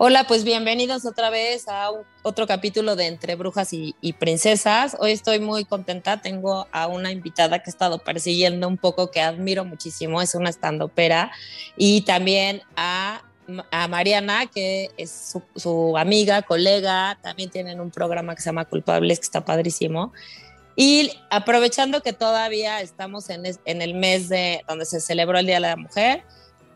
Hola, pues bienvenidos otra vez a otro capítulo de Entre Brujas y, Princesas. Hoy estoy muy contenta, tengo a una invitada que he estado persiguiendo un poco, que admiro muchísimo, es una estandopera, y también a, Mariana, que es su, amiga, colega, también tienen un programa que se llama Culpables, que está padrísimo. Y aprovechando que todavía estamos en, en el mes de donde se celebró el Día de la Mujer,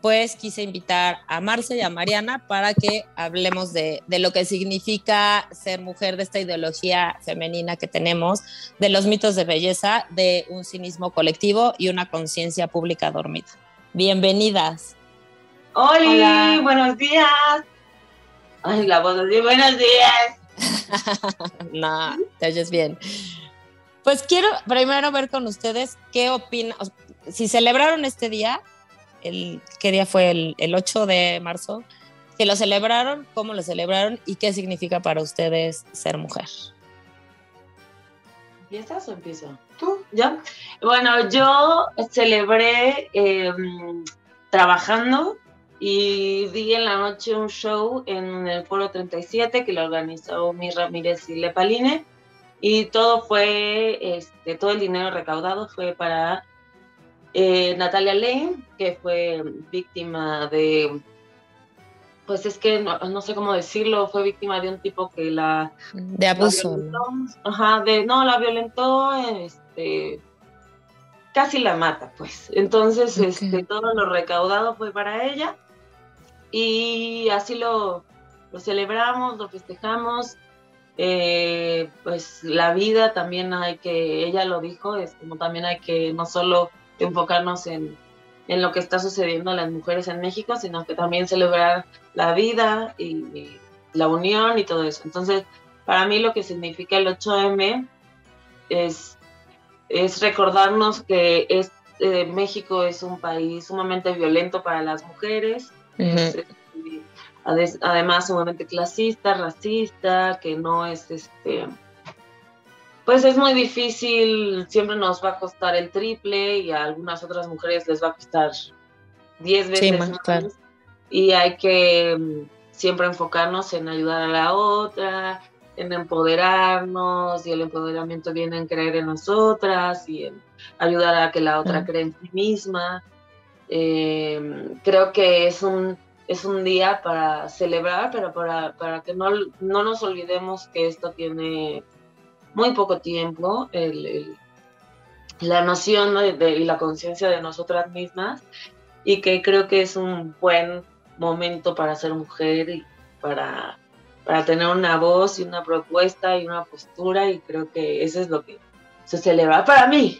pues quise invitar a Marce y a Mariana para que hablemos de, lo que significa ser mujer, de esta ideología femenina que tenemos, de los mitos de belleza, de un cinismo colectivo y una conciencia pública dormida. Bienvenidas. Hola, buenos días. Ay, la voz así, buenos días. no, te oyes bien. Pues quiero primero ver con ustedes qué opinan, si celebraron este día, el, ¿qué día fue? El, el 8 de marzo, que lo celebraron, cómo lo celebraron y qué significa para ustedes ser mujer. ¿Empiezas o empiezo? ¿Tú? ¿Ya? Bueno, yo celebré em, trabajando y di en la noche un show en el Foro 37 que lo organizó Mi Ramírez y Lepaline y todo fue, este, todo el dinero recaudado fue para eh, Natalia Lane, que fue víctima de, pues es que no, sé cómo decirlo, fue víctima de un tipo que la... De abuso. ajá, de, no, la violentó, este, casi la mata, pues. Entonces, este, todo lo recaudado fue para ella y así lo, lo celebramos, lo festejamos. Eh, pues la vida también hay que, ella lo dijo, es como también hay que no solo enfocarnos en, lo que está sucediendo a las mujeres en México, sino que también celebrar la vida y, la unión y todo eso. Entonces, para mí lo que significa el 8M es, es recordarnos que es, eh, México es un país sumamente violento para las mujeres, eh, además sumamente clasista, racista, que no es este pues es muy difícil, siempre nos va a costar el triple y a algunas otras mujeres les va a costar 10 veces más. Y hay que mm, siempre enfocarnos en ayudar a la otra, en empoderarnos y el empoderamiento viene en creer en nosotras y en ayudar a que la otra cree en sí misma. Em, creo que es un, es un día para celebrar, pero para, para que no, no nos olvidemos que esto tiene muy poco tiempo la noción y la conciencia de nosotras mismas y que creo que es un buen momento para ser mujer y para, para tener una voz y una propuesta y una postura y creo que eso es lo que se celebra para mí.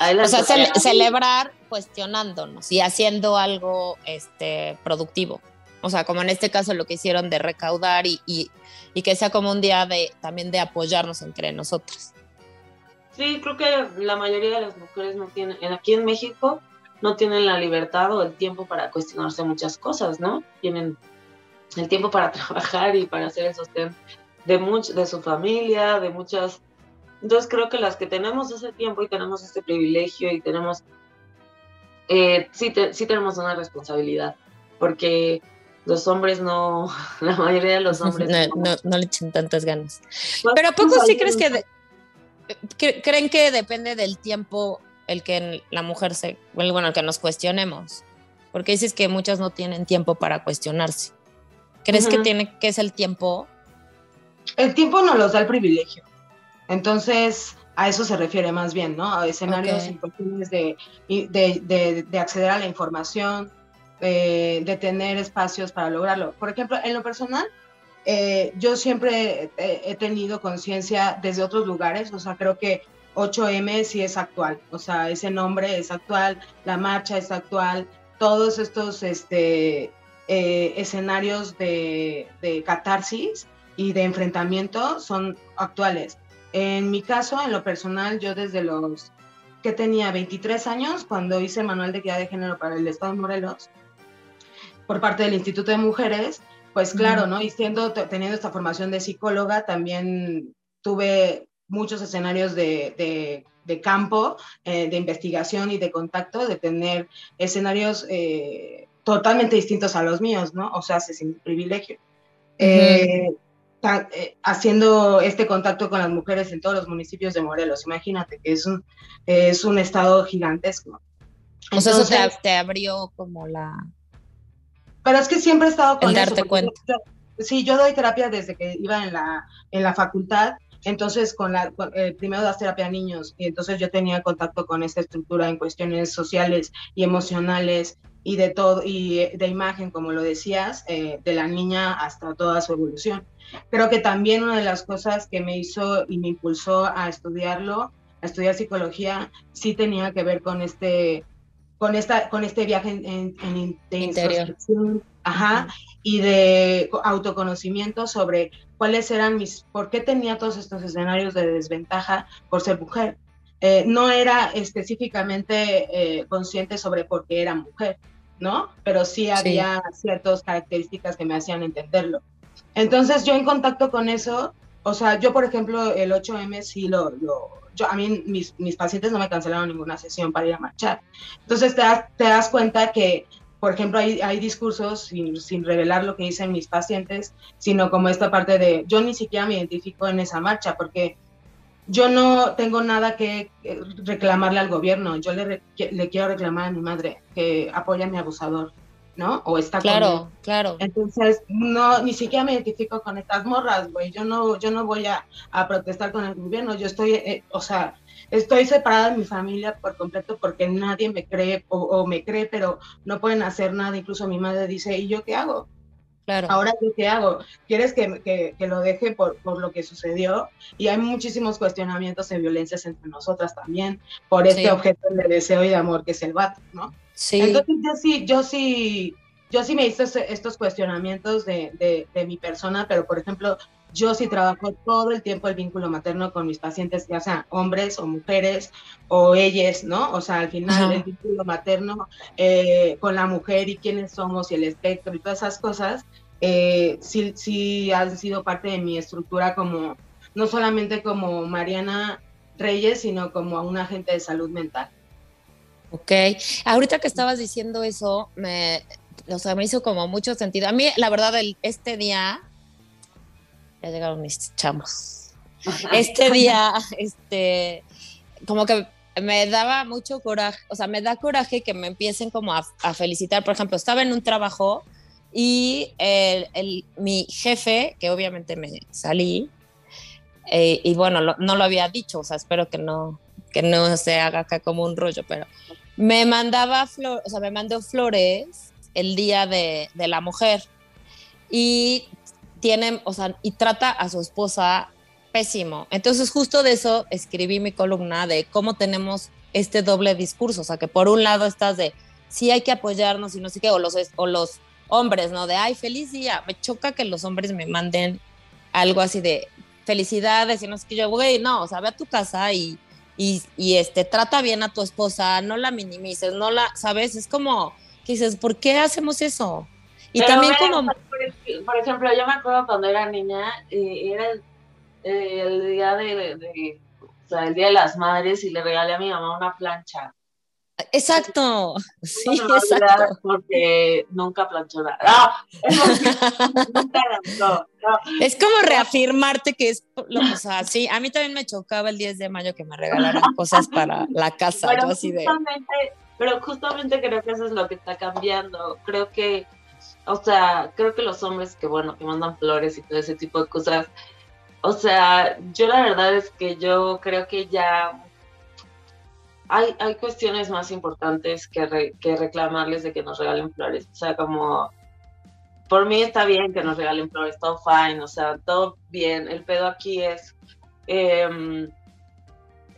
o sea, celebrar cuestionándonos y haciendo algo este, productivo. O sea, como en este caso lo que hicieron de recaudar y, y, que sea como un día de también de apoyarnos entre nosotros. Sí, creo que la mayoría de las mujeres no tienen, aquí en México, no tienen la libertad o el tiempo para cuestionarse muchas cosas, ¿no? Tienen el tiempo para trabajar y para hacer el sostén de, much, de su familia, de muchas... Entonces creo que las que tenemos ese tiempo y tenemos ese privilegio y tenemos... Eh, sí, sí tenemos una responsabilidad, porque los hombres no, la mayoría de los hombres no, le echan tantas ganas. Pues, Pero ¿a poco pues, sí crees que, creen que depende del tiempo el que la mujer se, bueno, el que nos cuestionemos? Porque dices que muchas no tienen tiempo para cuestionarse. ¿Crees que tiene que es el tiempo? El tiempo no los da el privilegio. Entonces, a eso se refiere más bien, ¿no? A escenarios importantes de, de, de, acceder a la información, eh, de tener espacios para lograrlo. Por ejemplo, en lo personal, eh, yo siempre he, tenido conciencia desde otros lugares, o sea, creo que 8M sí es actual, o sea, ese nombre es actual, la marcha es actual, todos estos este, eh, escenarios de, de catarsis y de enfrentamiento son actuales. En mi caso, en lo personal, yo desde los que tenía 23 años, cuando hice el manual de equidad de género para el Estado de Morelos, por parte del Instituto de Mujeres, pues claro, ¿no? Y siendo, teniendo esta formación de psicóloga, también tuve muchos escenarios de, de, campo, eh, de investigación y de contacto, de tener escenarios eh, totalmente distintos a los míos, ¿no? O sea, sin privilegio. eh, haciendo este contacto con las mujeres en todos los municipios de Morelos. Imagínate que es un, es un estado gigantesco. O sea, eso te, abrió como la... Pero es que siempre he estado con... El darte cuenta. sí, yo doy terapia desde que iba en la, en la facultad entonces, con la, eh, primero das terapia a niños y entonces yo tenía contacto con esta estructura en cuestiones sociales y emocionales y de todo, y de imagen, como lo decías, eh, de la niña hasta toda su evolución. Creo que también una de las cosas que me hizo y me impulsó a estudiarlo, a estudiar psicología, sí tenía que ver con este, con esta, con este viaje en, en, interior. Ajá, y de autoconocimiento sobre cuáles eran mis, por qué tenía todos estos escenarios de desventaja por ser mujer. Eh, no era específicamente eh, consciente sobre por qué era mujer, ¿no? Pero sí había ciertas características que me hacían entenderlo. Entonces yo en contacto con eso, o sea, yo por ejemplo el 8M sí lo, lo yo, a mí mis, mis, pacientes no me cancelaron ninguna sesión para ir a marchar. Entonces te te das cuenta que por ejemplo, hay, hay discursos sin, sin, revelar lo que dicen mis pacientes, sino como esta parte de yo ni siquiera me identifico en esa marcha porque yo no tengo nada que reclamarle al gobierno, yo le, le quiero reclamar a mi madre que apoya a mi abusador, ¿no? O está Claro, claro. Entonces, no, ni siquiera me identifico con estas morras, güey, yo no, yo no voy a, a protestar con el gobierno, yo estoy, eh, o sea, estoy separada de mi familia por completo porque nadie me cree o, me cree, pero no pueden hacer nada. Incluso mi madre dice, ¿y yo qué hago? Claro. Ahora, ¿yo qué hago? ¿Quieres que, que, lo deje por, por, lo que sucedió? Y hay muchísimos cuestionamientos de violencias entre nosotras también, por este objeto de deseo y de amor que es el vato, ¿no? Sí. Entonces, yo sí, yo sí, yo sí me hice estos cuestionamientos de, de, de mi persona, pero por ejemplo, yo sí trabajo todo el tiempo el vínculo materno con mis pacientes, ya sean hombres o mujeres o ellas, ¿no? O sea, al final el vínculo materno eh, con la mujer y quiénes somos y el espectro y todas esas cosas, eh, sí, sí han sido parte de mi estructura como, no solamente como Mariana Reyes, sino como un agente de salud mental. Ok, ahorita que estabas diciendo eso, me, o sea, me hizo como mucho sentido. A mí, la verdad, el, este día ya llegaron mis chamos. Este día, este, como que me daba mucho coraje, o sea, me da coraje que me empiecen como a, felicitar. Por ejemplo, estaba en un trabajo y el, mi jefe, que obviamente me salí, eh, y bueno, no lo había dicho, o sea, espero que no, que no se haga acá como un rollo, pero me mandaba flores, o sea, me mandó flores el día de, de la mujer. Y tiene, o sea, y trata a su esposa pésimo. Entonces, justo de eso escribí mi columna de cómo tenemos este doble discurso, o sea, que por un lado estás de sí hay que apoyarnos y no sé qué, o los, o los hombres, ¿no? De ay, feliz día. Me choca que los hombres me manden algo así de felicidades y no sé qué. Yo, güey, no, o sea, ve a tu casa y, y, y, este, trata bien a tu esposa, no la minimices, no la, ¿sabes? Es como que dices, ¿por qué hacemos eso? Y también como... Por, ejemplo, yo me acuerdo cuando era niña, eh, era el, día de, o sea, el día de las madres y le regalé a mi mamá una plancha. Exacto, sí, exacto. Porque nunca planchó nada. Es como reafirmarte que es, lo, o sea, sí, a mí también me chocaba el 10 de mayo que me regalaran cosas para la casa, pero así de... Pero justamente creo que eso es lo que está cambiando. Creo que o sea, creo que los hombres que, bueno, que mandan flores y todo ese tipo de cosas, o sea, yo la verdad es que yo creo que ya hay, hay cuestiones más importantes que, que reclamarles de que nos regalen flores. O sea, como, por mí está bien que nos regalen flores, todo fine, o sea, todo bien. El pedo aquí es... Eh,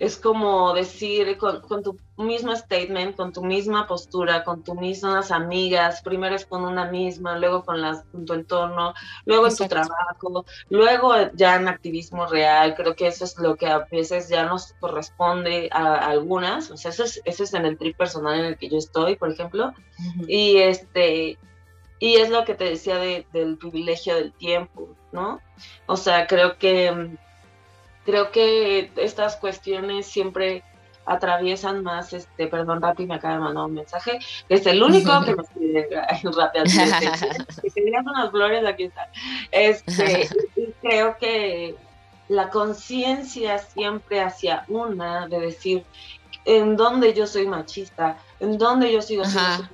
es como decir con, tu mismo statement, con tu misma postura, con tus mismas amigas, primero es con una misma, luego con, las, tu entorno, luego en tu trabajo, luego ya en activismo real, creo que eso es lo que a veces ya nos corresponde a, algunas, o sea, eso es, eso es en el trip personal en el que yo estoy, por ejemplo, y este... Y es lo que te decía del privilegio del tiempo, ¿no? O sea, creo que creo que estas cuestiones siempre atraviesan más, este, perdón, Rappi me acaba de mandar un mensaje, que es el único que me pide rápido, que unas flores, aquí está. Este, y creo que la conciencia siempre hacia una de decir en dónde yo soy machista, en dónde yo sigo siendo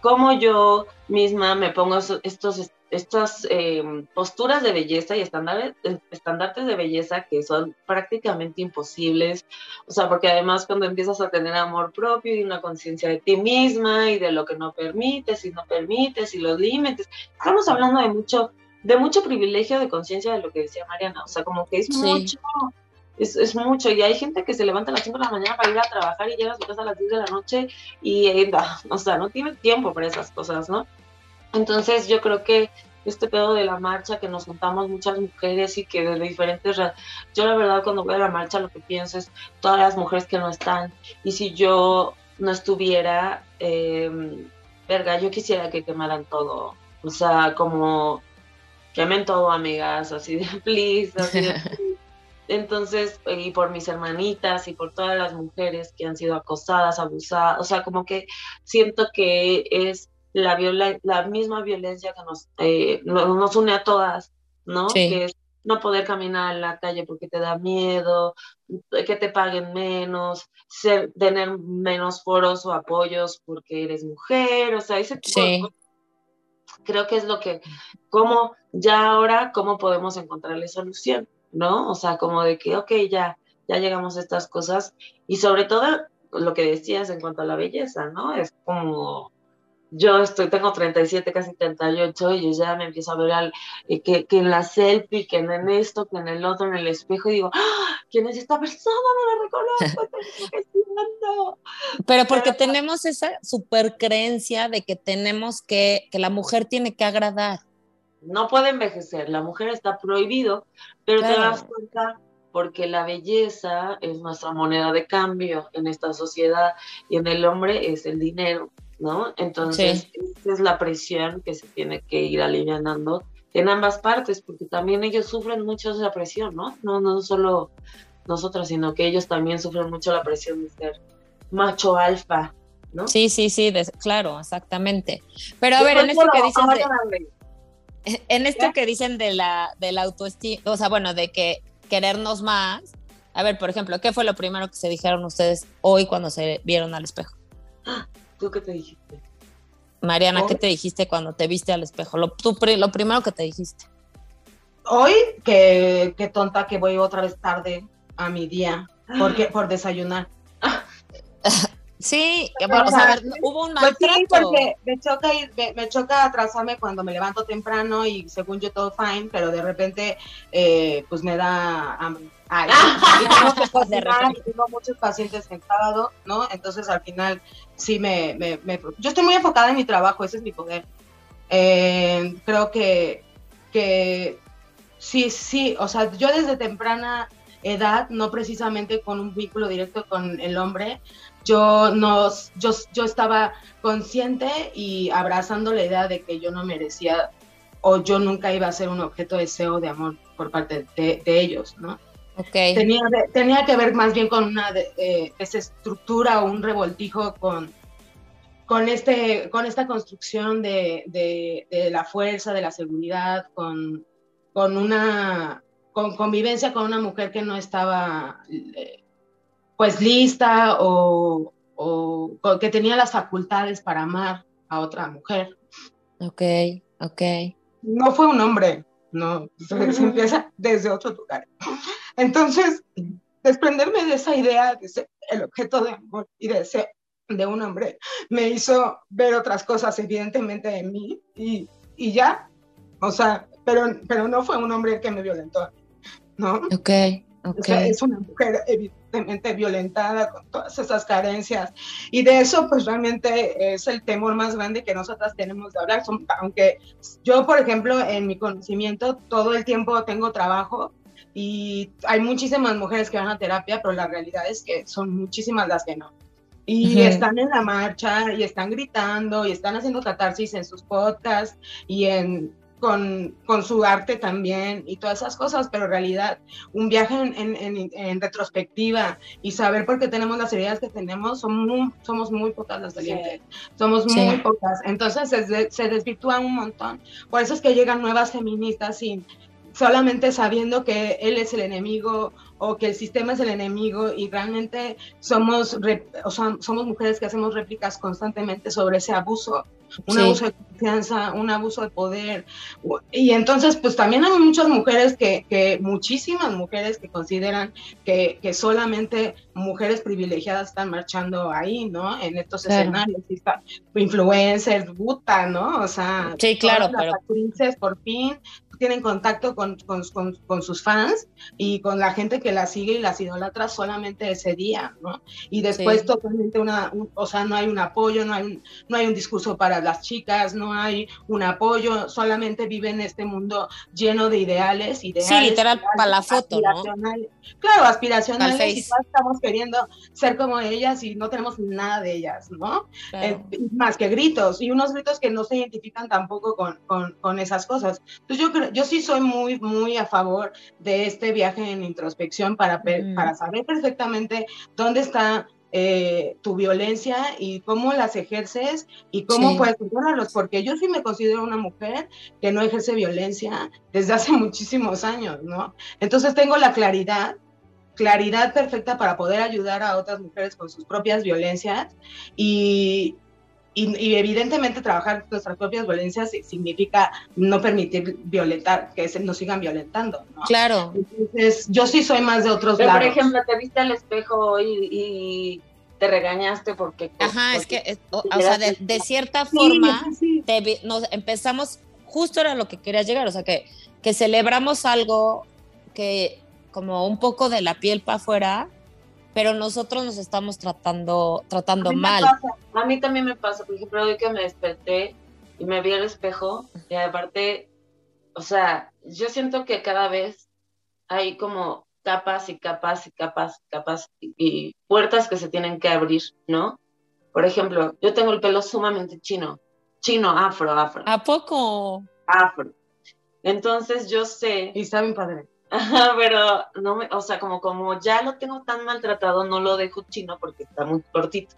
cómo yo misma me pongo estos estas em, posturas de belleza y estándares, estandartes de belleza que son prácticamente imposibles, o sea, porque además cuando empiezas a tener amor propio y una conciencia de ti misma y de lo que no permites y no permites y los límites, estamos hablando de mucho, de mucho privilegio de conciencia de lo que decía Mariana, o sea, como que es mucho, es, es, mucho, y hay gente que se levanta a las 5 de la mañana para ir a trabajar y llega a su casa a las 10 de la noche y, eh, o sea, no tiene tiempo para esas cosas, ¿no? Entonces yo creo que este pedo de la marcha, que nos juntamos muchas mujeres y que de diferentes... Yo la verdad cuando voy a la marcha lo que pienso es todas las mujeres que no están. Y si yo no estuviera, eh, verga, yo quisiera que quemaran todo. O sea, como quemen todo, amigas, así de please, así de Entonces, y por mis hermanitas y por todas las mujeres que han sido acosadas, abusadas, o sea, como que siento que es la, la misma violencia que nos, eh, nos une a todas, ¿no? Que es no poder caminar en la calle porque te da miedo, que te paguen menos, ser, tener menos foros o apoyos porque eres mujer, o sea, ese tipo creo que es lo que, como ya ahora, cómo podemos encontrarle solución, ¿no? O sea, como de que, ok, ya, ya llegamos a estas cosas y sobre todo lo que decías en cuanto a la belleza, ¿no? Es como yo estoy, tengo 37, casi 38, y yo ya me empiezo a ver al, eh, que, que, en la selfie, que en esto, que en el otro, en el espejo, y digo, ¡Ah! ¿quién es esta persona? No la reconozco, Pero porque tenemos esa super creencia de que tenemos que, que la mujer tiene que agradar. No puede envejecer, la mujer está prohibido, pero te das cuenta porque la belleza es nuestra moneda de cambio en esta sociedad y en el hombre es el dinero. ¿No? Entonces, esa es la presión que se tiene que ir aliviando en ambas partes, porque también ellos sufren mucho esa presión, ¿no? No, no solo nosotros, sino que ellos también sufren mucho la presión de ser macho alfa, ¿no? Sí, sí, sí, claro, exactamente. Pero a ver, en esto que dicen de, en esto que dicen de la, de la autoestima, o sea, bueno, de que querernos más, a ver, por ejemplo, ¿qué fue lo primero que se dijeron ustedes hoy cuando se vieron al espejo? ¿Tú qué te dijiste? Mariana, ¿qué te dijiste cuando te viste al espejo? Lo, lo primero que te dijiste. Hoy, que, tonta que voy otra vez tarde a mi día, porque por desayunar. Sí, o sea, hubo un maltrato. Pues sí, porque me choca, me, choca atrasarme cuando me levanto temprano y según yo todo fine, pero de repente eh, pues me da hambre. y tengo que cocinar y tengo muchos pacientes en sábado, ¿no? Entonces al final sí me, me, Yo estoy muy enfocada en mi trabajo, ese es mi poder. Eh, creo que, que sí, sí, o sea, yo desde temprana edad, no precisamente con un vínculo directo con el hombre, yo, no, yo, yo estaba consciente y abrazando la idea de que yo no merecía o yo nunca iba a ser un objeto de deseo de amor por parte de, ellos, ¿no? Okay. Tenía, tenía que ver más bien con una de, esa estructura o un revoltijo con, con, este, con esta construcción de, de, la fuerza, de la seguridad, con, con una con convivencia con una mujer que no estaba eh, pues lista o, que tenía las facultades para amar a otra mujer. Ok, ok. No fue un hombre, no, se, empieza desde otro lugar. Entonces, desprenderme de esa idea de ser el objeto de amor y de ser de un hombre me hizo ver otras cosas evidentemente en mí y, y ya, o sea, pero, pero no fue un hombre que me violentó, ¿no? Ok, ok. es una mujer violentada con todas esas carencias. Y de eso pues realmente es el temor más grande que nosotras tenemos de hablar, aunque yo por ejemplo en mi conocimiento todo el tiempo tengo trabajo y hay muchísimas mujeres que van a terapia, pero la realidad es que son muchísimas las que no. Y están en la marcha y están gritando y están haciendo catarsis en sus podcasts y en con, con, su arte también y todas esas cosas, pero en realidad un viaje en, en, en, retrospectiva y saber por qué tenemos las heridas que tenemos, somos muy, somos muy pocas las valientes, somos muy pocas, entonces se, se desvirtúa un montón. Por eso es que llegan nuevas feministas sin solamente sabiendo que él es el enemigo o que el sistema es el enemigo y realmente somos, o sea, somos mujeres que hacemos réplicas constantemente sobre ese abuso, un abuso de confianza, un abuso de poder. Y entonces, pues también hay muchas mujeres que, que muchísimas mujeres que consideran que, que, solamente mujeres privilegiadas están marchando ahí, ¿no? En estos escenarios, influencers, buta, ¿no? O sea, sí, claro, pero... actrices por fin tienen contacto con, con, con, sus fans y con la gente que las sigue y las idolatra solamente ese día, ¿no? Y después totalmente una, o sea, no hay un apoyo, no hay un, no hay un discurso para las chicas, no hay un apoyo, solamente viven en este mundo lleno de ideales, ideales. Sí, literal, para la foto, ¿no? Claro, aspiracionales y todas estamos queriendo ser como ellas y no tenemos nada de ellas, ¿no? Eh, más que gritos y unos gritos que no se identifican tampoco con, con, con esas cosas. Entonces yo creo, yo sí soy muy, muy a favor de este viaje en introspección para, para saber perfectamente dónde está eh, tu violencia y cómo las ejerces y cómo puedes controlarlos, porque yo sí me considero una mujer que no ejerce violencia desde hace muchísimos años, ¿no? Entonces tengo la claridad claridad perfecta para poder ayudar a otras mujeres con sus propias violencias y, y, evidentemente trabajar nuestras propias violencias significa no permitir violentar, que se nos sigan violentando, ¿no? Claro. Entonces, yo sí soy más de otros Pero, Por ejemplo, te viste al espejo y, y te regañaste porque... Ajá, es que, o, sea, de, cierta forma, nos empezamos, justo era lo que querías llegar, o sea, que, que celebramos algo que como un poco de la piel para afuera, pero nosotros nos estamos tratando, tratando mal. a mí también me pasa, por ejemplo, hoy que me desperté y me vi al espejo, y aparte, o sea, yo siento que cada vez hay como capas y capas y capas y capas y, puertas que se tienen que abrir, ¿no? Por ejemplo, yo tengo el pelo sumamente chino, chino, afro, afro. ¿A poco? Afro. Entonces yo sé. Y está bien pero no me, o sea, como, como ya lo tengo tan maltratado, no lo dejo chino porque está muy cortito.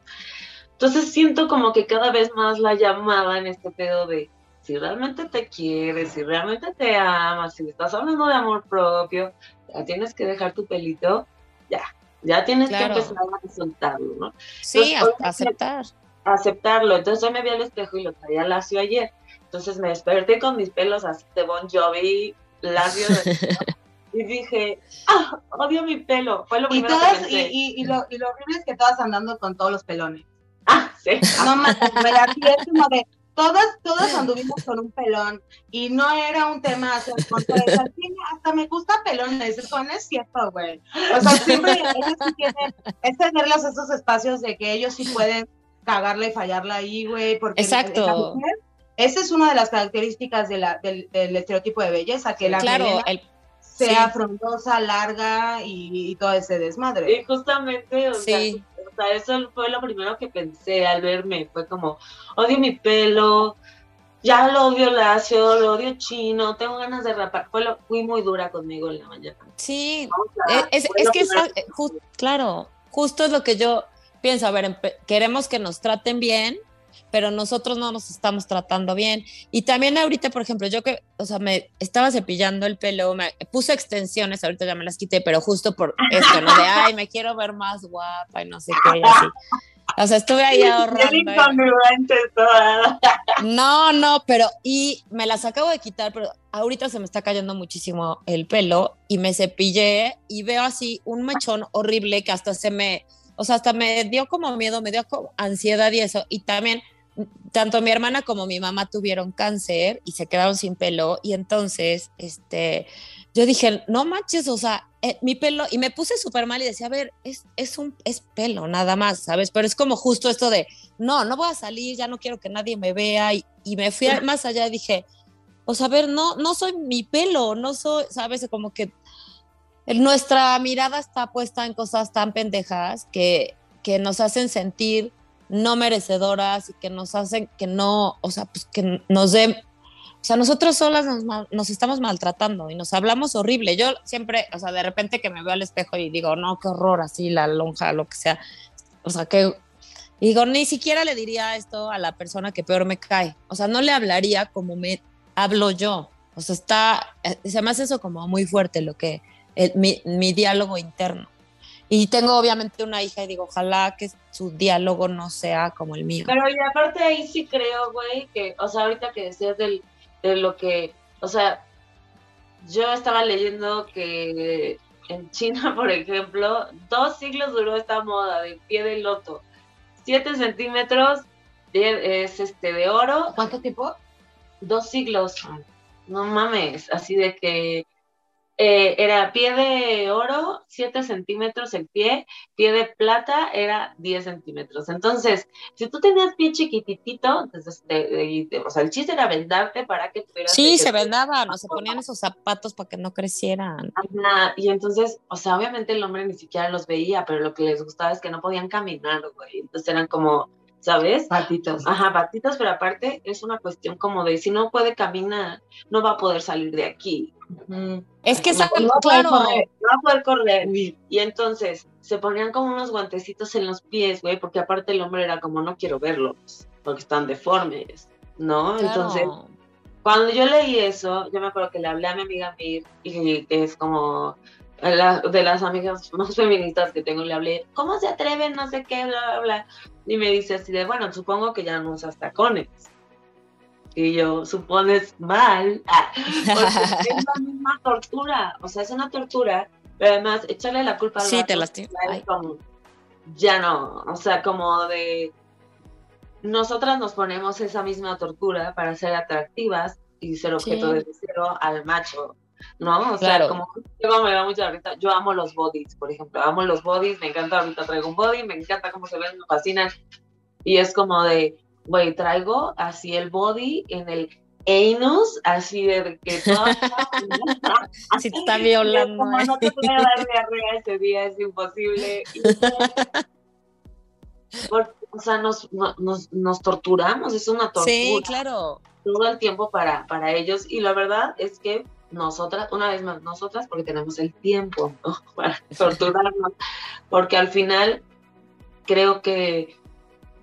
Entonces siento como que cada vez más la llamada en este pedo de si realmente te quieres, si realmente te amas, si estás hablando de amor propio, ya tienes que dejar tu pelito, ya, ya tienes que empezar a soltarlo, ¿no? Sí, aceptar. Aceptarlo. Entonces yo me vi al espejo y lo traía lacio ayer. Entonces me desperté con mis pelos así de Bon Jovi, lacio y dije, ah, odio mi pelo. Fue lo y todas, que Y, y, lo, y, lo, horrible es que todas andando con todos los pelones. Ah, sí. No más, es como de, todas, todas anduvimos con un pelón y no era un tema hacer hasta me gusta pelones, eso no es cierto, güey. O sea, siempre ellos sí tienen, es tenerlos esos espacios de que ellos sí pueden cagarla y fallarla ahí, güey, porque Exacto. esa es una de las características de la, del, del estereotipo de belleza, que la claro, el sea frondosa, larga y, todo ese desmadre. Y justamente, o, sea, eso fue lo primero que pensé al verme, fue como, odio mi pelo, ya lo odio lacio, lo odio chino, tengo ganas de rapar. Fue lo, fui muy dura conmigo en la mañana. Sí, es, que, eh, claro, justo es lo que yo pienso, a ver, queremos que nos traten bien, pero nosotros no nos estamos tratando bien. Y también ahorita, por ejemplo, yo que, o sea, me estaba cepillando el pelo, me puse extensiones, ahorita ya me las quité, pero justo por esto, ¿no? De, ay, me quiero ver más guapa y no sé qué, y así. O sea, estuve ahí ahorrando. No, no, pero y me las acabo de quitar, pero ahorita se me está cayendo muchísimo el pelo y me cepillé y veo así un mechón horrible que hasta se me, o sea, hasta me dio como miedo, me dio como ansiedad y eso. Y también tanto mi hermana como mi mamá tuvieron cáncer y se quedaron sin pelo y entonces, este, yo dije, no manches, o sea, eh, mi pelo, y me puse súper mal y decía, a ver, es, es un, es pelo nada más, ¿sabes? Pero es como justo esto de, no, no voy a salir, ya no quiero que nadie me vea y, y me fui más allá y dije, o sea, a ver, no, no soy mi pelo, no soy, ¿sabes? Como que nuestra mirada está puesta en cosas tan pendejas que, que nos hacen sentir no merecedoras y que nos hacen que no, o sea, pues que nos den, o sea, nosotros solas nos, estamos maltratando y nos hablamos horrible. Yo siempre, o sea, de repente que me veo al espejo y digo, no, qué horror, así la lonja, lo que sea. O sea, que digo, ni siquiera le diría esto a la persona que peor me cae. O sea, no le hablaría como me hablo yo. O sea, está, eh, se me hace eso como muy fuerte lo que, mi, mi diálogo interno. Y tengo obviamente una hija y digo, ojalá que su diálogo no sea como el mío. Pero y aparte ahí sí creo, güey, que, o sea, ahorita que decías del, de lo que, o sea, yo estaba leyendo que en China, por ejemplo, dos siglos duró esta moda de pie de loto. Siete centímetros es este de oro. ¿Cuánto tiempo? Dos siglos. Ah. No mames, así de que eh, era pie de oro, 7 centímetros el pie, pie de plata era 10 centímetros. Entonces, si tú tenías pie chiquitito, entonces, o sea, el chiste era vendarte para que tuvieras... Sí, se vendaban, o se ponían esos zapatos para que no crecieran. y entonces, o sea, obviamente el hombre ni siquiera los veía, pero lo que les gustaba es que no podían caminar, güey. Entonces eran como ¿sabes? Patitos. Ajá, patitos, pero aparte es una cuestión como de si no puede caminar, no va a poder salir de aquí. Es que no, no, va claro. correr, no va a poder correr. Y entonces se ponían como unos guantecitos en los pies, güey, porque aparte el hombre era como, no quiero verlos, porque están deformes, ¿no? Entonces, cuando yo leí eso, yo me acuerdo que le hablé a mi amiga Mir, y que es como, de las amigas más feministas que tengo, le hablé, ¿cómo se atreven? No sé qué, bla, bla, bla. Y me dice así de, bueno, supongo que ya no usas tacones. Y yo, supones mal, ah, porque es la misma tortura, o sea, es una tortura, pero además echarle la culpa al sí, te ya no, o sea, como de, nosotras nos ponemos esa misma tortura para ser atractivas y ser objeto de deseo al macho ¿no? O sea, como yo me da mucha ahorita, yo amo los bodies, por ejemplo, amo los bodies, me encanta ahorita traigo un body, me encanta cómo se ven, me fascinan. Y es como de, güey, traigo así el body en el anus, así de que todo así está violando. Como no te puede dar diarrea ese día, es imposible. o sea, nos, nos, nos torturamos, es una tortura. Sí, claro. Todo el tiempo para, para ellos. Y la verdad es que nosotras, una vez más, nosotras, porque tenemos el tiempo para torturarnos, porque al final creo que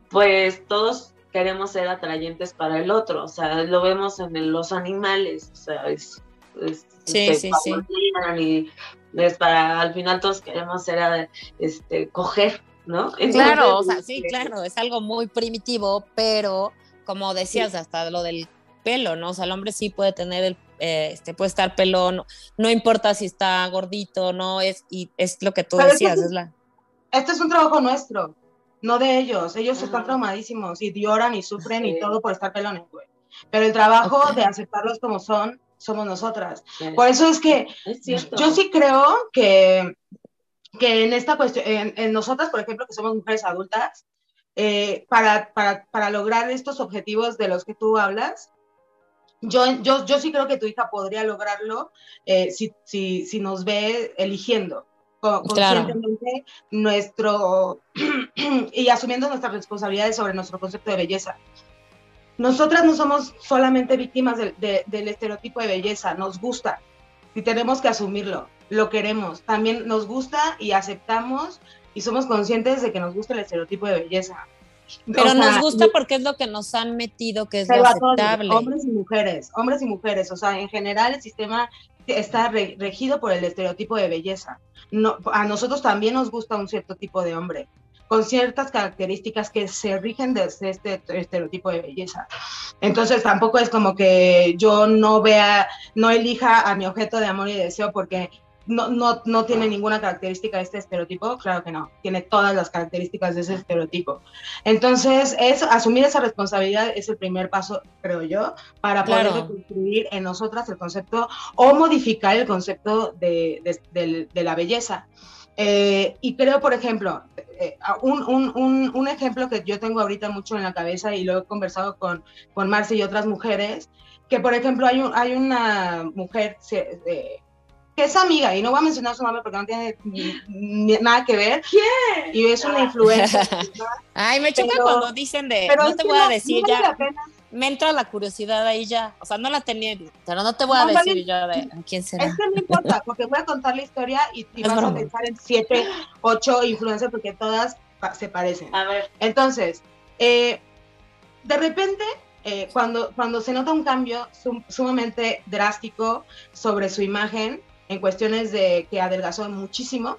pues todos queremos ser atrayentes para el otro, o sea, lo vemos en los animales, o sea, es, sí, sí, sí. Y es para, al final todos queremos ser, este, coger, ¿no? claro, o sea, sí, este, claro, es algo muy primitivo, pero como decías, hasta lo del pelo, ¿no? O sea, el hombre sí puede tener el eh, este, puede estar pelón, no importa si está gordito, no es, y es lo que tú decías. Este es, la... este es un trabajo nuestro, no de ellos. Ellos están traumadísimos y lloran y sufren y todo por estar pelones, güey. Pero el trabajo de aceptarlos como son, somos nosotras. Por eso es que yo sí creo que, que en esta cuestión, en, nosotras, por ejemplo, que somos mujeres adultas, eh, para, para, para, lograr estos objetivos de los que tú hablas, yo, yo, yo sí creo que tu hija podría lograrlo eh, si, si, si, nos ve eligiendo conscientemente nuestro y asumiendo nuestras responsabilidades sobre nuestro concepto de belleza. Nosotras no somos solamente víctimas del estereotipo de belleza, nos gusta y tenemos que asumirlo, lo queremos, también nos gusta y aceptamos y somos conscientes de que nos gusta el estereotipo de belleza. Pero nos gusta porque es lo que nos han metido, que es lo aceptable. hombres y mujeres, hombres y mujeres, o sea, en general el sistema está regido por el estereotipo de belleza. No, a nosotros también nos gusta un cierto tipo de hombre, con ciertas características que se rigen de este estereotipo de belleza. Entonces tampoco es como que yo no vea, no elija a mi objeto de amor y deseo porque no, no, no tiene ninguna característica de este estereotipo, claro que no, tiene todas las características de ese estereotipo. Entonces, es, asumir esa responsabilidad es el primer paso, creo yo, para poder construir en nosotras el concepto o modificar el concepto de, de, la belleza. Eh, y creo, por ejemplo, eh, un, un, un, ejemplo que yo tengo ahorita mucho en la cabeza y lo he conversado con, con Marce y otras mujeres, que por ejemplo hay, un, hay una mujer... Eh, que es amiga, y no voy a mencionar su nombre porque no tiene nada que ver. ¿Quién? Y es una influencia. Ay, me choca cuando dicen de, no te voy a decir ya. me entra la curiosidad ahí ya. O sea, no la tenía, pero no te voy a decir yo de quién será. Es que no importa, porque voy a contar la historia y, vas a pensar en siete, ocho influencers porque todas se parecen. A ver. Entonces, eh, de repente, eh, cuando, cuando se nota un cambio sumamente drástico sobre su imagen, en cuestiones de que adelgazó muchísimo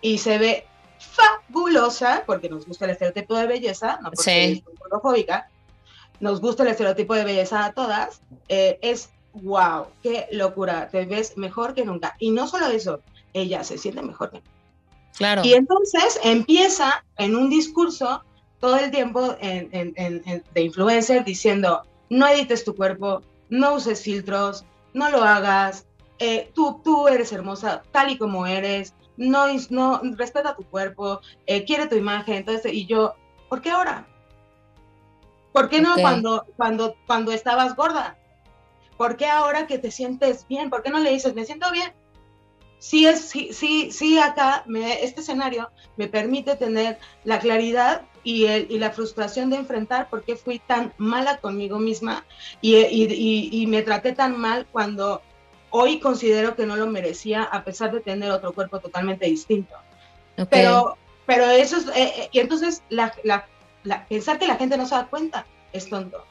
y se ve fabulosa, porque nos gusta el estereotipo de belleza, no porque es homofóbica, nos gusta el estereotipo de belleza a todas, eh, es wow, qué locura, te ves mejor que nunca. Y no solo eso, ella se siente mejor que nunca. Claro. Y entonces empieza en un discurso todo el tiempo de influencer diciendo, no edites tu cuerpo, no uses filtros, no lo hagas, eh, tú, tú eres hermosa tal y como eres, no, no respeta tu cuerpo, eh, quiere tu imagen, entonces, y yo, ¿por qué ahora? ¿Por qué no cuando, cuando, cuando estabas gorda? ¿Por qué ahora que te sientes bien? ¿Por qué no le dices, me siento bien? Sí, es, sí, sí, sí acá me, este escenario me permite tener la claridad y, el, y, la frustración de enfrentar por qué fui tan mala conmigo misma y, y, y, me traté tan mal cuando hoy considero que no lo merecía a pesar de tener otro cuerpo totalmente distinto. Pero, pero eso es, eh, eh, y entonces la, la, pensar que la gente no se da cuenta es tonto.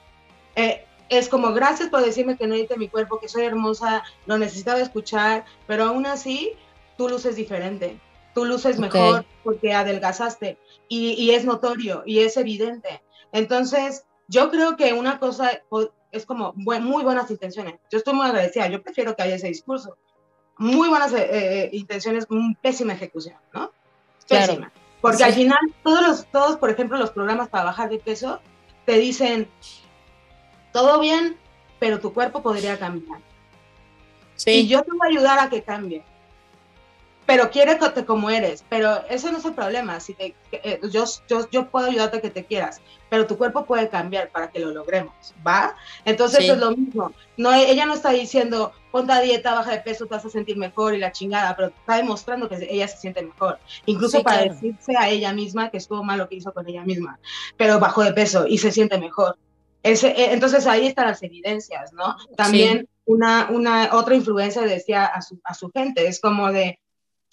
Eh, es como, gracias por decirme que no edite mi cuerpo, que soy hermosa, lo necesitaba escuchar, pero aún así tú luces diferente, tú luces mejor porque adelgazaste y, y es notorio y es evidente. Entonces, yo creo que una cosa es como muy buenas intenciones. Yo estoy muy agradecida, yo prefiero que haya ese discurso. Muy buenas eh, eh, intenciones, pésima ejecución, ¿no? Pésima. Porque al final, todos, los, todos, por ejemplo, los programas para bajar de peso, te dicen, todo bien, pero tu cuerpo podría cambiar. Sí. Y yo te voy a ayudar a que cambie pero quiere como eres, pero eso no es el problema. Si te, eh, yo, yo, yo, puedo ayudarte a que te quieras, pero tu cuerpo puede cambiar para que lo logremos, ¿va? Entonces es lo mismo. No, ella no está diciendo, ponte a dieta, baja de peso, te vas a sentir mejor y la chingada, pero está demostrando que ella se siente mejor. Incluso para decirse a ella misma que estuvo mal lo que hizo con ella misma, pero bajó de peso y se siente mejor. Ese, eh, entonces ahí están las evidencias, ¿no? También una, una otra influencia decía a su, a su gente, es como de,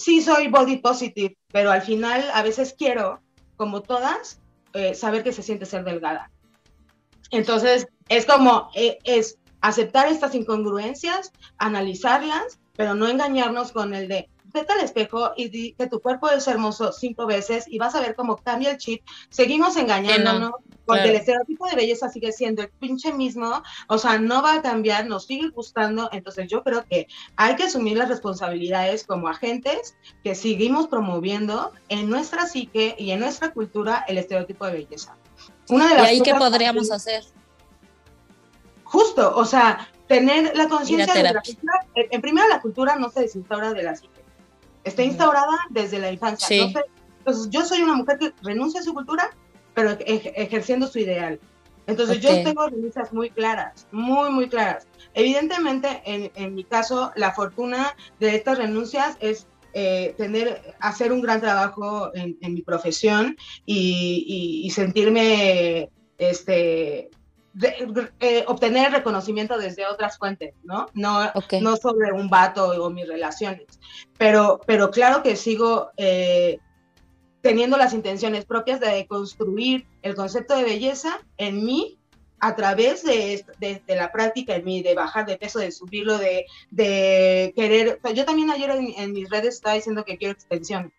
sí soy body positive, pero al final a veces quiero, como todas, eh, saber que se siente ser delgada. Entonces, es como, eh, es aceptar estas incongruencias, analizarlas, pero no engañarnos con el de, vete al espejo y di que tu cuerpo es hermoso cinco veces y vas a ver cómo cambia el chip. Seguimos engañándonos porque el estereotipo de belleza sigue siendo el pinche mismo, o sea, no va a cambiar, nos sigue gustando, entonces yo creo que hay que asumir las responsabilidades como agentes que seguimos promoviendo en nuestra psique y en nuestra cultura el estereotipo de belleza. Una de las ¿Y ahí qué podríamos hacer? Justo, o sea, tener la conciencia de la cultura. En, primera, la cultura no se desinstaura de la psique está instaurada desde la infancia. Entonces, yo soy una mujer que renuncia a su cultura, pero ejerciendo su ideal. Entonces, yo tengo renuncias muy claras, muy, muy claras. Evidentemente, en, en mi caso, la fortuna de estas renuncias es eh, tener, hacer un gran trabajo en, en mi profesión y, y, sentirme este, eh, obtener reconocimiento desde otras fuentes, ¿no? No, no sobre un vato o mis relaciones. Pero, pero claro que sigo eh, teniendo las intenciones propias de construir el concepto de belleza en mí a través de, de, la práctica en mí, de bajar de peso, de subirlo, de, de querer. yo también ayer en, mis redes estaba diciendo que quiero extensión.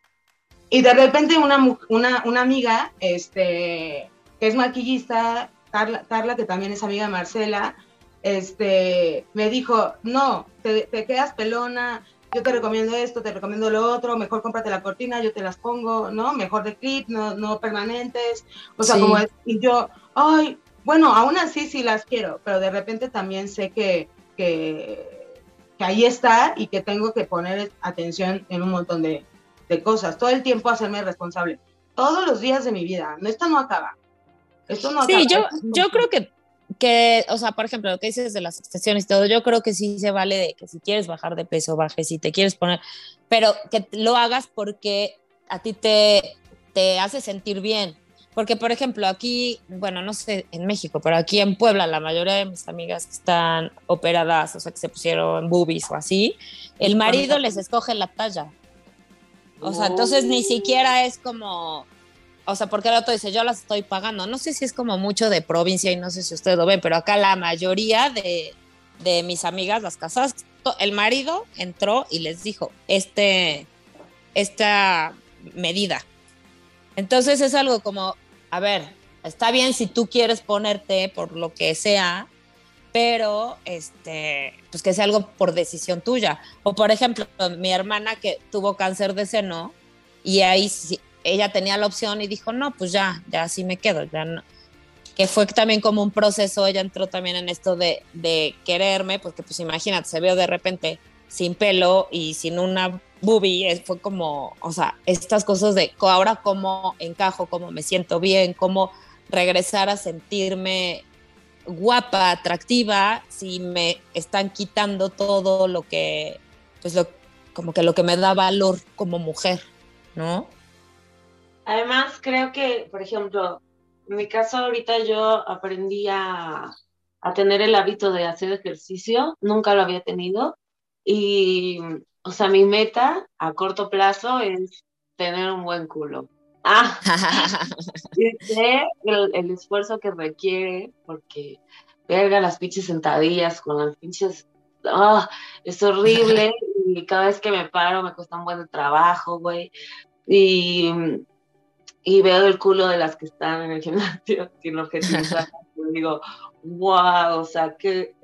Y de repente una, una, una amiga, este, que es maquillista, Carla, que también es amiga de Marcela, este, me dijo, no, te, quedas pelona, yo te recomiendo esto, te recomiendo lo otro, mejor cómprate la cortina, yo te las pongo, ¿no? Mejor de clip, no, no permanentes. O sea, como es, y yo, ay, bueno, aún así sí las quiero, pero de repente también sé que, que, que ahí está y que tengo que poner atención en un montón de, de cosas. Todo el tiempo hacerme responsable. Todos los días de mi vida. Esto no acaba sí, yo, yo creo que, que, o sea, por ejemplo, lo que dices de las extensiones y todo, yo creo que sí se vale de que si quieres bajar de peso, bajes, si te quieres poner, pero que lo hagas porque a ti te, te hace sentir bien. Porque, por ejemplo, aquí, bueno, no sé en México, pero aquí en Puebla, la mayoría de mis amigas que están operadas, o sea, que se pusieron boobies o así, el marido les escoge la talla. O sea, entonces ni siquiera es como, o sea, porque el otro dice, yo las estoy pagando. No sé si es como mucho de provincia y no sé si ustedes lo ven, pero acá la mayoría de, de mis amigas, las casadas, el marido entró y les dijo, este, esta medida. Entonces es algo como, a ver, está bien si tú quieres ponerte por lo que sea, pero este, pues que sea algo por decisión tuya. O por ejemplo, mi hermana que tuvo cáncer de seno y ahí ella tenía la opción y dijo, no, pues ya, ya así me quedo. Que fue también como un proceso, ella entró también en esto de, de quererme, porque pues imagínate, se veo de repente sin pelo y sin una boobie, fue como, o sea, estas cosas de ahora cómo encajo, cómo me siento bien, cómo regresar a sentirme guapa, atractiva, si me están quitando todo lo que, pues lo, como que lo que me da valor como mujer, ¿no? Además, creo que, por ejemplo, en mi caso ahorita yo aprendí a, a tener el hábito de hacer ejercicio, nunca lo había tenido, y o sea, mi meta a corto plazo es tener un buen culo. Ah, y sé el, esfuerzo que requiere, porque verga las pinches sentadillas con las pinches. Ah, es horrible y cada vez que me paro me cuesta un buen trabajo, güey. Y, y veo el culo de las que están en el gimnasio sin objetivizar. digo, wow, o sea, qué,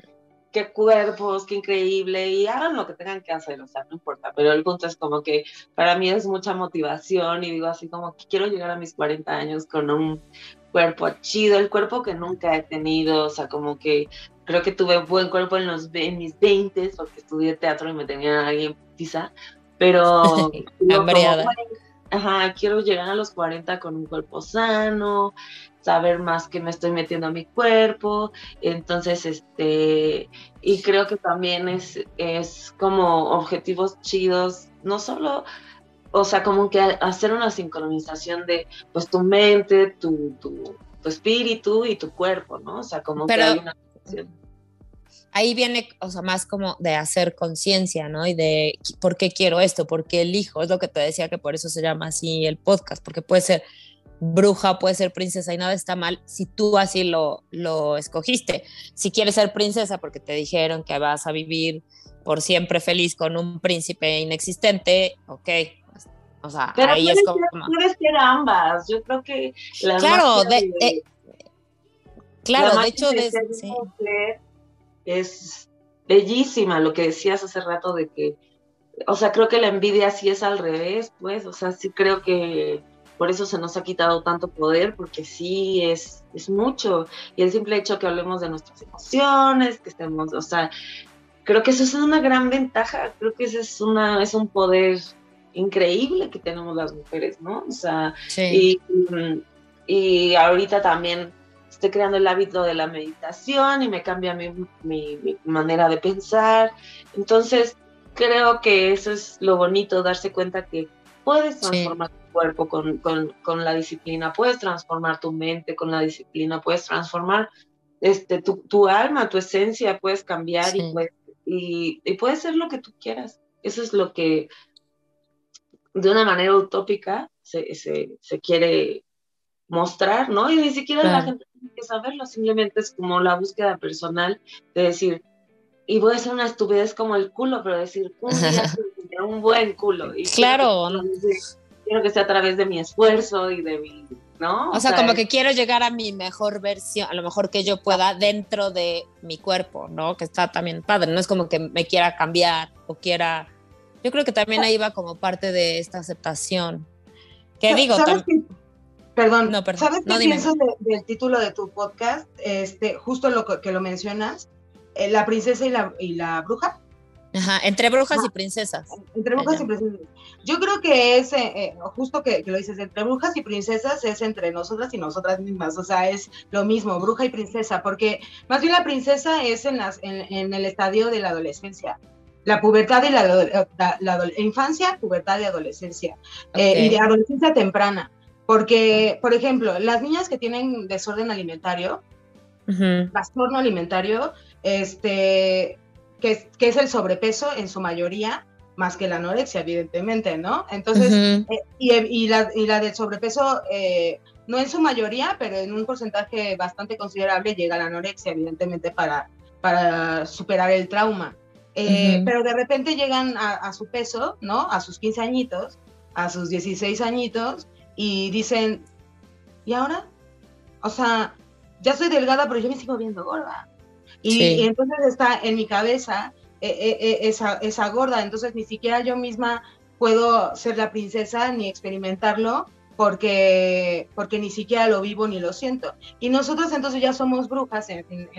qué cuerpos, qué increíble, y hagan lo que tengan que hacer, o sea, no importa, pero el punto es como que para mí es mucha motivación y digo así como que quiero llegar a mis 40 años con un cuerpo chido, el cuerpo que nunca he tenido, o sea, como que creo que tuve buen cuerpo en, los, en mis 20 porque estudié teatro y me tenía alguien quizá, pero... ajá, quiero llegar a los 40 con un cuerpo sano, saber más que me estoy metiendo a mi cuerpo, entonces, este, y creo que también es, es como objetivos chidos, no solo, o sea, como que hacer una sincronización de, pues, tu mente, tu, tu, espíritu y tu cuerpo, ¿no? O sea, como que hay una ahí viene, o sea, más como de hacer conciencia, ¿no? Y de por qué quiero esto, por qué elijo, es lo que te decía que por eso se llama así el podcast, porque puede ser bruja, puede ser princesa y nada está mal si tú así lo, lo escogiste. Si quieres ser princesa porque te dijeron que vas a vivir por siempre feliz con un príncipe inexistente, ok. O sea, ahí es como... Puedes ser ambas, yo creo que... La claro, de, claro, de hecho... De, es bellísima lo que decías hace rato de que, o sea, creo que la envidia sí es al revés, pues, o sea, sí creo que por eso se nos ha quitado tanto poder, porque sí es, es mucho. Y el simple hecho que hablemos de nuestras emociones, que estemos, o sea, creo que eso es una gran ventaja, creo que eso es, una, es un poder increíble que tenemos las mujeres, ¿no? O sea, y, y ahorita también estoy creando el hábito de la meditación y me cambia mi, mi, manera de pensar. Entonces, creo que eso es lo bonito, darse cuenta que puedes transformar cuerpo con, con, con, la disciplina, puedes transformar tu mente con la disciplina, puedes transformar este, tu, tu alma, tu esencia, puedes cambiar y, puedes, y, y puedes ser lo que tú quieras. Eso es lo que de una manera utópica se, se, se quiere mostrar, ¿no? Y ni siquiera la gente que saberlo, simplemente es como la búsqueda personal de decir, y voy a hacer una estupidez como el culo, pero decir, un día un buen culo. Y claro quiero que sea a través de mi esfuerzo y de mi, ¿no? O, sea, como que quiero llegar a mi mejor versión, a lo mejor que yo pueda dentro de mi cuerpo, ¿no? Que está también padre, no es como que me quiera cambiar o quiera... Yo creo que también ahí va como parte de esta aceptación. Que digo, Perdón, no, perdón. ¿sabes qué piensas del título de tu podcast? Este, justo lo que, lo mencionas, eh, la princesa y la, y la bruja. Ajá, entre brujas y princesas. Entre brujas y princesas. Yo creo que es, eh, eh, justo que, lo dices, entre brujas y princesas es entre nosotras y nosotras mismas, o sea, es lo mismo, bruja y princesa, porque más bien la princesa es en, las, en, el estadio de la adolescencia, la pubertad y la, la, infancia, pubertad y adolescencia, eh, y de adolescencia temprana. Porque, por ejemplo, las niñas que tienen desorden alimentario, trastorno alimentario, este, que, que, es el sobrepeso en su mayoría, más que la anorexia, evidentemente, ¿no? Entonces, eh, y, y, la, y, la, del sobrepeso, eh, no en su mayoría, pero en un porcentaje bastante considerable llega la anorexia, evidentemente, para, para superar el trauma. Eh, pero de repente llegan a, a, su peso, ¿no? A sus 15 añitos, a sus 16 añitos, y dicen, ¿y ahora? O sea, ya soy delgada, pero yo me sigo viendo gorda. Y, entonces está en mi cabeza eh, eh, eh, esa, esa gorda, entonces ni siquiera yo misma puedo ser la princesa ni experimentarlo porque, porque ni siquiera lo vivo ni lo siento. Y nosotros entonces ya somos brujas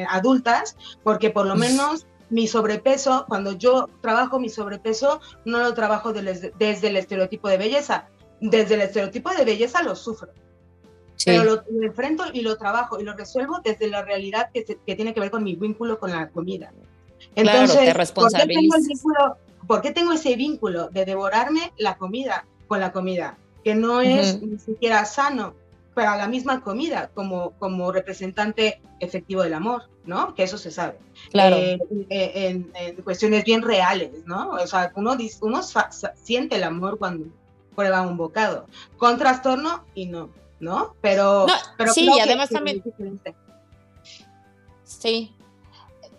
adultas porque por lo menos mi sobrepeso, cuando yo trabajo mi sobrepeso, no lo trabajo desde el estereotipo de belleza. Desde el estereotipo de belleza lo sufro. Pero lo, enfrento y lo trabajo y lo resuelvo desde la realidad que, que tiene que ver con mi vínculo con la comida. Entonces, claro, ¿por, qué tengo el vínculo, ¿por qué tengo ese vínculo de devorarme la comida con la comida? Que no es ni siquiera sano para la misma comida como, como representante efectivo del amor, ¿no? Que eso se sabe. Claro. Eh, eh, en, cuestiones bien reales, ¿no? O sea, uno, uno siente el amor cuando prueba un bocado, con trastorno y no. ¿no? Pero, pero sí, y además también. Sí.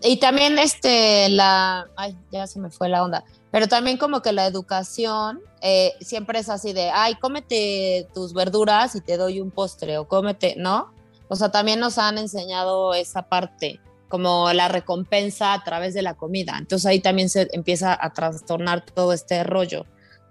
Y también este, la, ay, ya se me fue la onda, pero también como que la educación eh, siempre es así de, ay, cómete tus verduras y te doy un postre, o cómete, ¿no? O sea, también nos han enseñado esa parte, como la recompensa a través de la comida. Entonces ahí también se empieza a trastornar todo este rollo.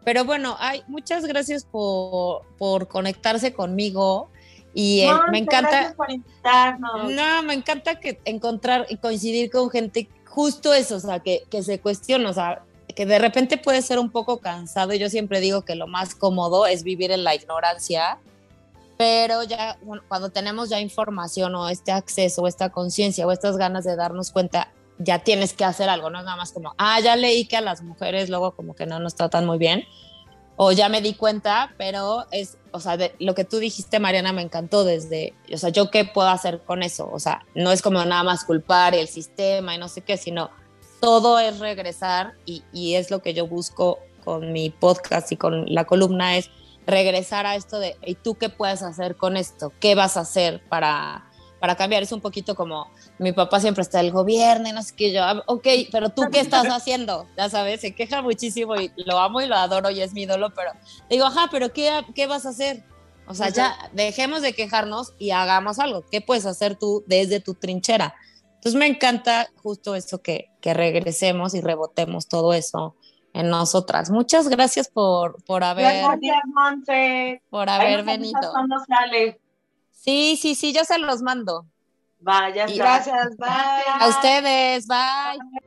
Pero bueno, ay, muchas gracias por, por conectarse conmigo. Y eh, me encanta. Por invitarnos. No, me encanta que encontrar y coincidir con gente justo eso, o sea, que, que se cuestiona, o sea, que de repente puede ser un poco cansado. Y yo siempre digo que lo más cómodo es vivir en la ignorancia, pero ya cuando tenemos ya información o este acceso o esta conciencia o estas ganas de darnos cuenta, ya tienes que hacer algo, no es nada más como, ah, ya leí que a las mujeres luego como que no nos tratan muy bien, o ya me di cuenta, pero es, o sea, de, lo que tú dijiste, Mariana, me encantó desde, o sea, yo qué puedo hacer con eso, o sea, no es como nada más culpar el sistema y no sé qué, sino todo es regresar y, y es lo que yo busco con mi podcast y con la columna, es regresar a esto de, ¿y tú qué puedes hacer con esto? ¿Qué vas a hacer para, para cambiar? Es un poquito como mi papá siempre está el gobierno y no sé qué, yo, ah, ok, pero tú qué estás haciendo, ya sabes, se queja muchísimo y lo amo y lo adoro y es mi ídolo, pero digo, ajá, pero ¿qué, qué vas a hacer? O sea, ya dejemos de quejarnos y hagamos algo. ¿Qué puedes hacer tú desde tu trinchera? Entonces me encanta justo eso que, que regresemos y rebotemos todo eso en nosotras. Muchas gracias por, por haber, gracias, por haber venido. Sí, sí, sí, yo se los mando. Vaya, gracias, bye. A ustedes, bye.